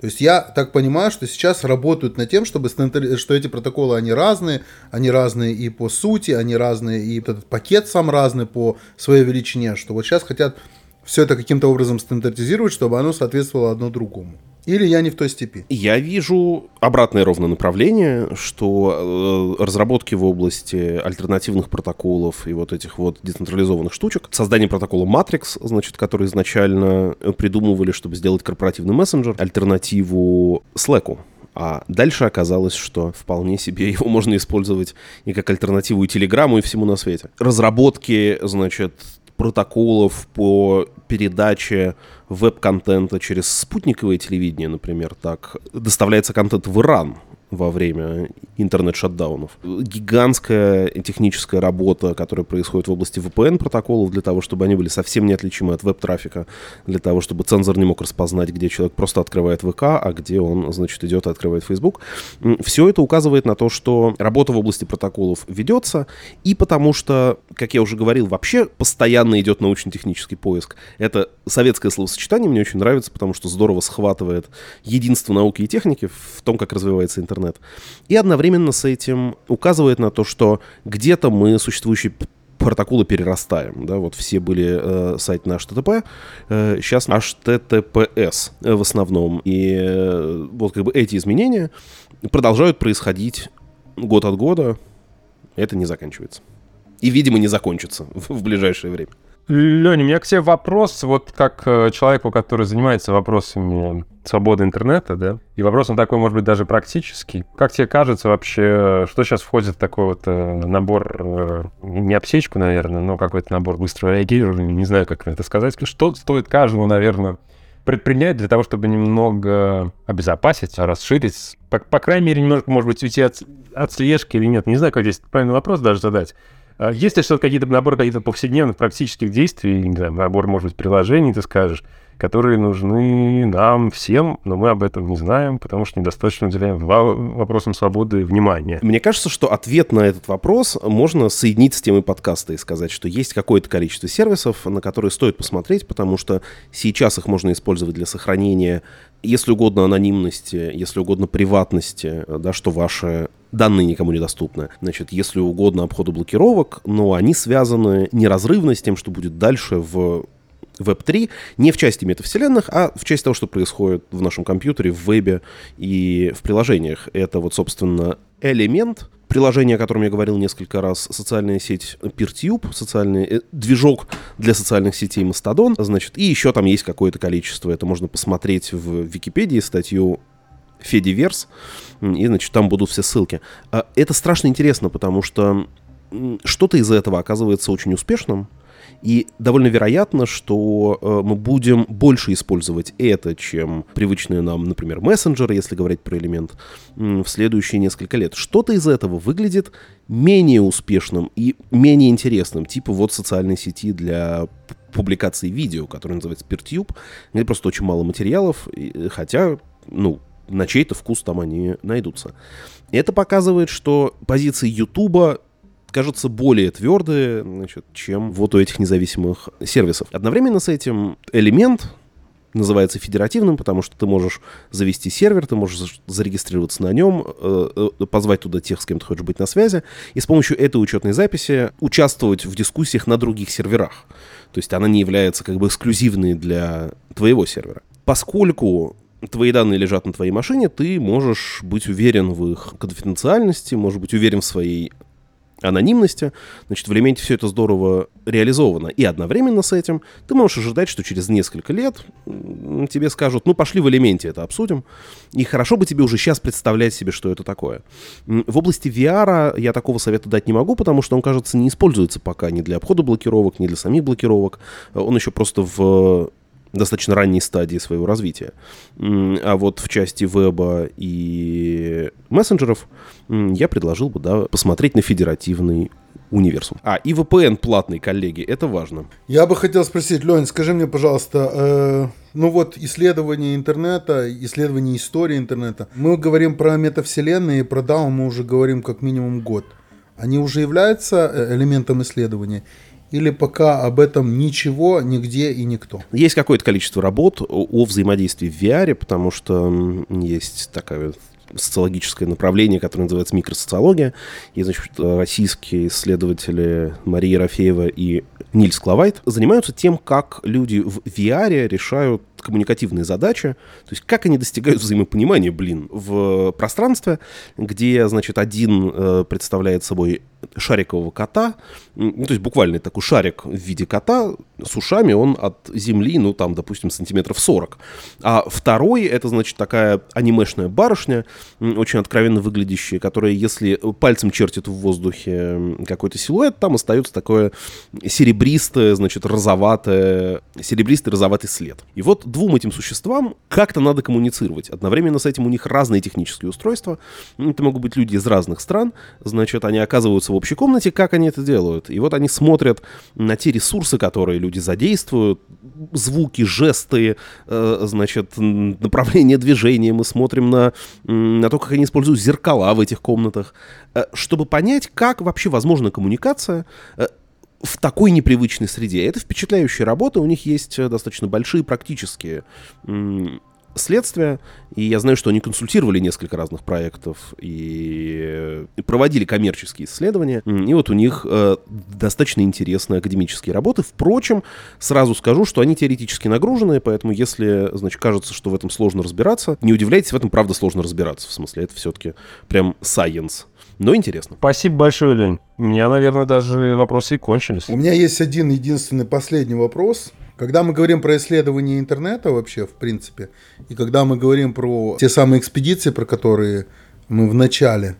S2: То есть я так понимаю, что сейчас работают над тем, чтобы что эти протоколы, они разные, они разные и по сути, они разные, и этот пакет сам разный по своей величине, что вот сейчас хотят все это каким-то образом стандартизировать, чтобы оно соответствовало одно другому. Или я не в той степи?
S3: Я вижу обратное ровно направление, что э, разработки в области альтернативных протоколов и вот этих вот децентрализованных штучек, создание протокола Matrix, значит, который изначально придумывали, чтобы сделать корпоративный мессенджер, альтернативу Slack. А дальше оказалось, что вполне себе его можно использовать и как альтернативу и Телеграмму, и всему на свете. Разработки, значит, протоколов по передаче веб-контента через спутниковое телевидение, например, так. Доставляется контент в Иран во время интернет-шатдаунов. Гигантская техническая работа, которая происходит в области VPN-протоколов для того, чтобы они были совсем неотличимы от веб-трафика, для того, чтобы цензор не мог распознать, где человек просто открывает ВК, а где он, значит, идет и открывает Facebook. Все это указывает на то, что работа в области протоколов ведется, и потому что, как я уже говорил, вообще постоянно идет научно-технический поиск. Это советское словосочетание мне очень нравится, потому что здорово схватывает единство науки и техники в том, как развивается интернет интернет. И одновременно с этим указывает на то, что где-то мы существующие протоколы перерастаем. Да, вот все были э, сайты на HTTP, э, сейчас HTTPS э, в основном. И э, вот как бы эти изменения продолжают происходить год от года. Это не заканчивается. И, видимо, не закончится в, в ближайшее время.
S4: Леня, у меня к тебе вопрос, вот как э, человеку, который занимается вопросами свободы интернета, да, и вопрос он такой, может быть, даже практический. Как тебе кажется вообще, что сейчас входит в такой вот э, набор, э, не обсечку, наверное, но какой-то набор быстрого реагирования, не знаю, как это сказать, что стоит каждому, наверное, предпринять для того, чтобы немного обезопасить, расширить, по, по крайней мере, немножко, может быть, уйти от, от слежки или нет. Не знаю, как здесь правильный вопрос даже задать. А есть ли что-то, какие-то наборы каких-то повседневных практических действий, не знаю, набор, может быть, приложений, ты скажешь, которые нужны нам всем, но мы об этом не знаем, потому что недостаточно уделяем вопросам свободы внимания.
S3: Мне кажется, что ответ на этот вопрос можно соединить с темой подкаста и сказать, что есть какое-то количество сервисов, на которые стоит посмотреть, потому что сейчас их можно использовать для сохранения, если угодно, анонимности, если угодно, приватности, да, что ваше данные никому не доступны. Значит, если угодно обходу блокировок, но они связаны неразрывно с тем, что будет дальше в Web3 не в части метавселенных, а в части того, что происходит в нашем компьютере, в вебе и в приложениях. Это вот, собственно, элемент, приложение, о котором я говорил несколько раз, социальная сеть PeerTube, социальный э, движок для социальных сетей Mastodon, значит, и еще там есть какое-то количество, это можно посмотреть в Википедии, статью Федиверс, и, значит, там будут все ссылки. А это страшно интересно, потому что что-то из этого оказывается очень успешным, и довольно вероятно, что э, мы будем больше использовать это, чем привычные нам, например, мессенджеры, если говорить про элемент, в следующие несколько лет. Что-то из этого выглядит менее успешным и менее интересным, типа вот социальной сети для публикации видео, которая называется PeerTube, где просто очень мало материалов, хотя, ну, на чей-то вкус там они найдутся. Это показывает, что позиции Ютуба кажутся более твердые, значит, чем вот у этих независимых сервисов. Одновременно с этим элемент называется федеративным, потому что ты можешь завести сервер, ты можешь зарегистрироваться на нем, э, э, позвать туда тех, с кем ты хочешь быть на связи, и с помощью этой учетной записи участвовать в дискуссиях на других серверах. То есть она не является как бы эксклюзивной для твоего сервера. Поскольку твои данные лежат на твоей машине, ты можешь быть уверен в их конфиденциальности, можешь быть уверен в своей анонимности. Значит, в элементе все это здорово реализовано. И одновременно с этим ты можешь ожидать, что через несколько лет тебе скажут, ну, пошли в элементе это обсудим. И хорошо бы тебе уже сейчас представлять себе, что это такое. В области VR я такого совета дать не могу, потому что он, кажется, не используется пока ни для обхода блокировок, ни для самих блокировок. Он еще просто в достаточно ранней стадии своего развития. А вот в части веба и мессенджеров я предложил бы да, посмотреть на федеративный универсум. А, и VPN платный, коллеги, это важно.
S2: Я бы хотел спросить, Лень, скажи мне, пожалуйста, э, ну вот исследование интернета, исследование истории интернета, мы говорим про метавселенные, про DAO мы уже говорим как минимум год. Они уже являются э, элементом исследования? Или пока об этом ничего, нигде и никто?
S3: Есть какое-то количество работ о взаимодействии в VR, потому что есть такая социологическое направление, которое называется микросоциология. И, значит, российские исследователи Мария Рафеева и Нильс Клавайт занимаются тем, как люди в VR решают коммуникативные задачи, то есть как они достигают взаимопонимания, блин, в пространстве, где, значит, один э, представляет собой шарикового кота, ну, то есть буквально такой шарик в виде кота с ушами, он от земли, ну, там, допустим, сантиметров 40. А второй, это, значит, такая анимешная барышня, очень откровенно выглядящая, которая, если пальцем чертит в воздухе какой-то силуэт, там остается такое серебристое, значит, розоватое, серебристый розоватый след. И вот двум этим существам как-то надо коммуницировать. Одновременно с этим у них разные технические устройства. Это могут быть люди из разных стран. Значит, они оказываются в общей комнате. Как они это делают? И вот они смотрят на те ресурсы, которые люди задействуют. Звуки, жесты, э, значит, направление движения. Мы смотрим на, на то, как они используют зеркала в этих комнатах. Э, чтобы понять, как вообще возможна коммуникация э, в такой непривычной среде. Это впечатляющая работа, у них есть э, достаточно большие практические следствия, и я знаю, что они консультировали несколько разных проектов и проводили коммерческие исследования, и вот у них э, достаточно интересные академические работы. Впрочем, сразу скажу, что они теоретически нагружены, поэтому если, значит, кажется, что в этом сложно разбираться, не удивляйтесь, в этом правда сложно разбираться, в смысле, это все-таки прям science но интересно.
S4: Спасибо большое, Лень. У меня, наверное, даже вопросы и кончились.
S2: У меня есть один единственный последний вопрос. Когда мы говорим про исследование интернета вообще, в принципе, и когда мы говорим про те самые экспедиции, про которые мы в начале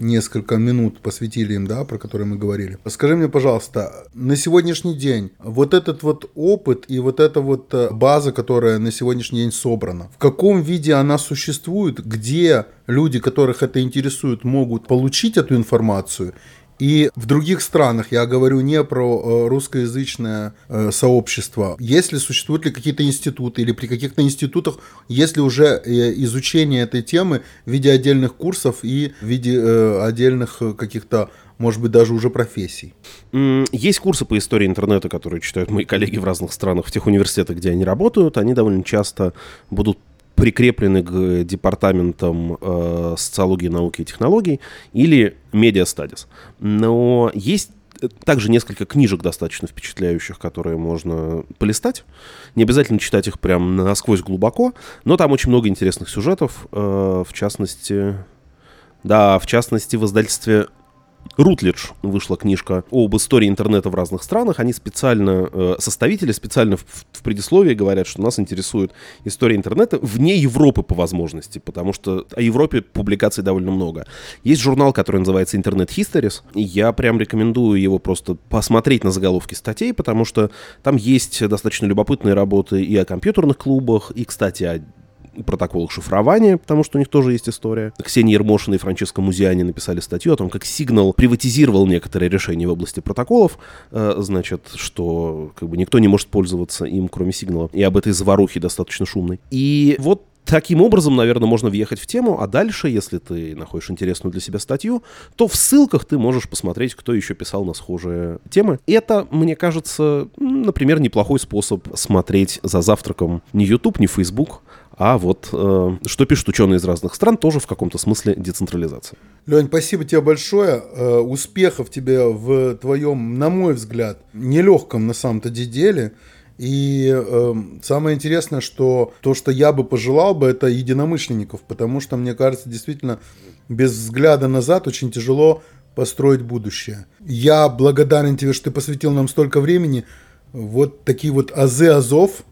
S2: несколько минут посвятили им, да, про которые мы говорили. Скажи мне, пожалуйста, на сегодняшний день вот этот вот опыт и вот эта вот э, база, которая на сегодняшний день собрана, в каком виде она существует, где люди, которых это интересует, могут получить эту информацию и в других странах, я говорю не про э, русскоязычное э, сообщество, если существуют ли какие-то институты или при каких-то институтах, если уже э, изучение этой темы в виде отдельных курсов и в виде отдельных каких-то может быть, даже уже профессий.
S3: Есть курсы по истории интернета, которые читают мои коллеги в разных странах, в тех университетах, где они работают. Они довольно часто будут прикреплены к департаментам э, социологии, науки и технологий или медиа стадис. Но есть также несколько книжек достаточно впечатляющих, которые можно полистать. Не обязательно читать их прям насквозь глубоко, но там очень много интересных сюжетов, э, в частности... Да, в частности, в издательстве Рутлидж вышла книжка об истории интернета в разных странах. Они специально, э, составители специально в, в предисловии говорят, что нас интересует история интернета вне Европы по возможности, потому что о Европе публикаций довольно много. Есть журнал, который называется Internet Histories, и я прям рекомендую его просто посмотреть на заголовки статей, потому что там есть достаточно любопытные работы и о компьютерных клубах, и, кстати, о протоколах шифрования, потому что у них тоже есть история. Ксения Ермошина и Франческо Музиани написали статью о том, как Сигнал приватизировал некоторые решения в области протоколов, э, значит, что как бы никто не может пользоваться им, кроме Сигнала, и об этой заварухе достаточно шумной. И вот Таким образом, наверное, можно въехать в тему, а дальше, если ты находишь интересную для себя статью, то в ссылках ты можешь посмотреть, кто еще писал на схожие темы. Это, мне кажется, например, неплохой способ смотреть за завтраком не YouTube, не Facebook, а вот э, что пишут ученые из разных стран, тоже в каком-то смысле децентрализация.
S2: Лень, спасибо тебе большое. Э, успехов тебе в твоем, на мой взгляд, нелегком на самом-то деле. И э, самое интересное, что то, что я бы пожелал бы, это единомышленников, потому что, мне кажется, действительно, без взгляда назад очень тяжело построить будущее. Я благодарен тебе, что ты посвятил нам столько времени. Вот такие вот азы азов,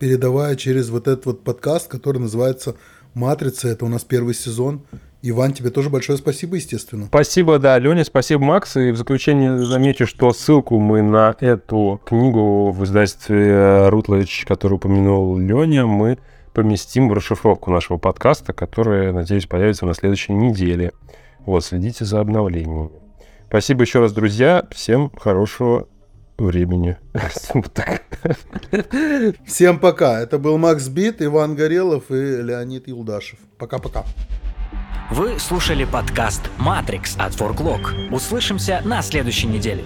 S2: передавая через вот этот вот подкаст, который называется «Матрица». Это у нас первый сезон. Иван, тебе тоже большое спасибо, естественно.
S4: Спасибо, да, Леня, спасибо, Макс. И в заключение замечу, что ссылку мы на эту книгу в издательстве Рутлэч, которую упомянул Леня, мы поместим в расшифровку нашего подкаста, которая, надеюсь, появится на следующей неделе. Вот, следите за обновлениями. Спасибо еще раз, друзья. Всем хорошего времени.
S2: Всем пока. Это был Макс Бит, Иван Горелов и Леонид Юлдашев. Пока-пока.
S1: Вы слушали подкаст «Матрикс» от Форклог. Услышимся на следующей неделе.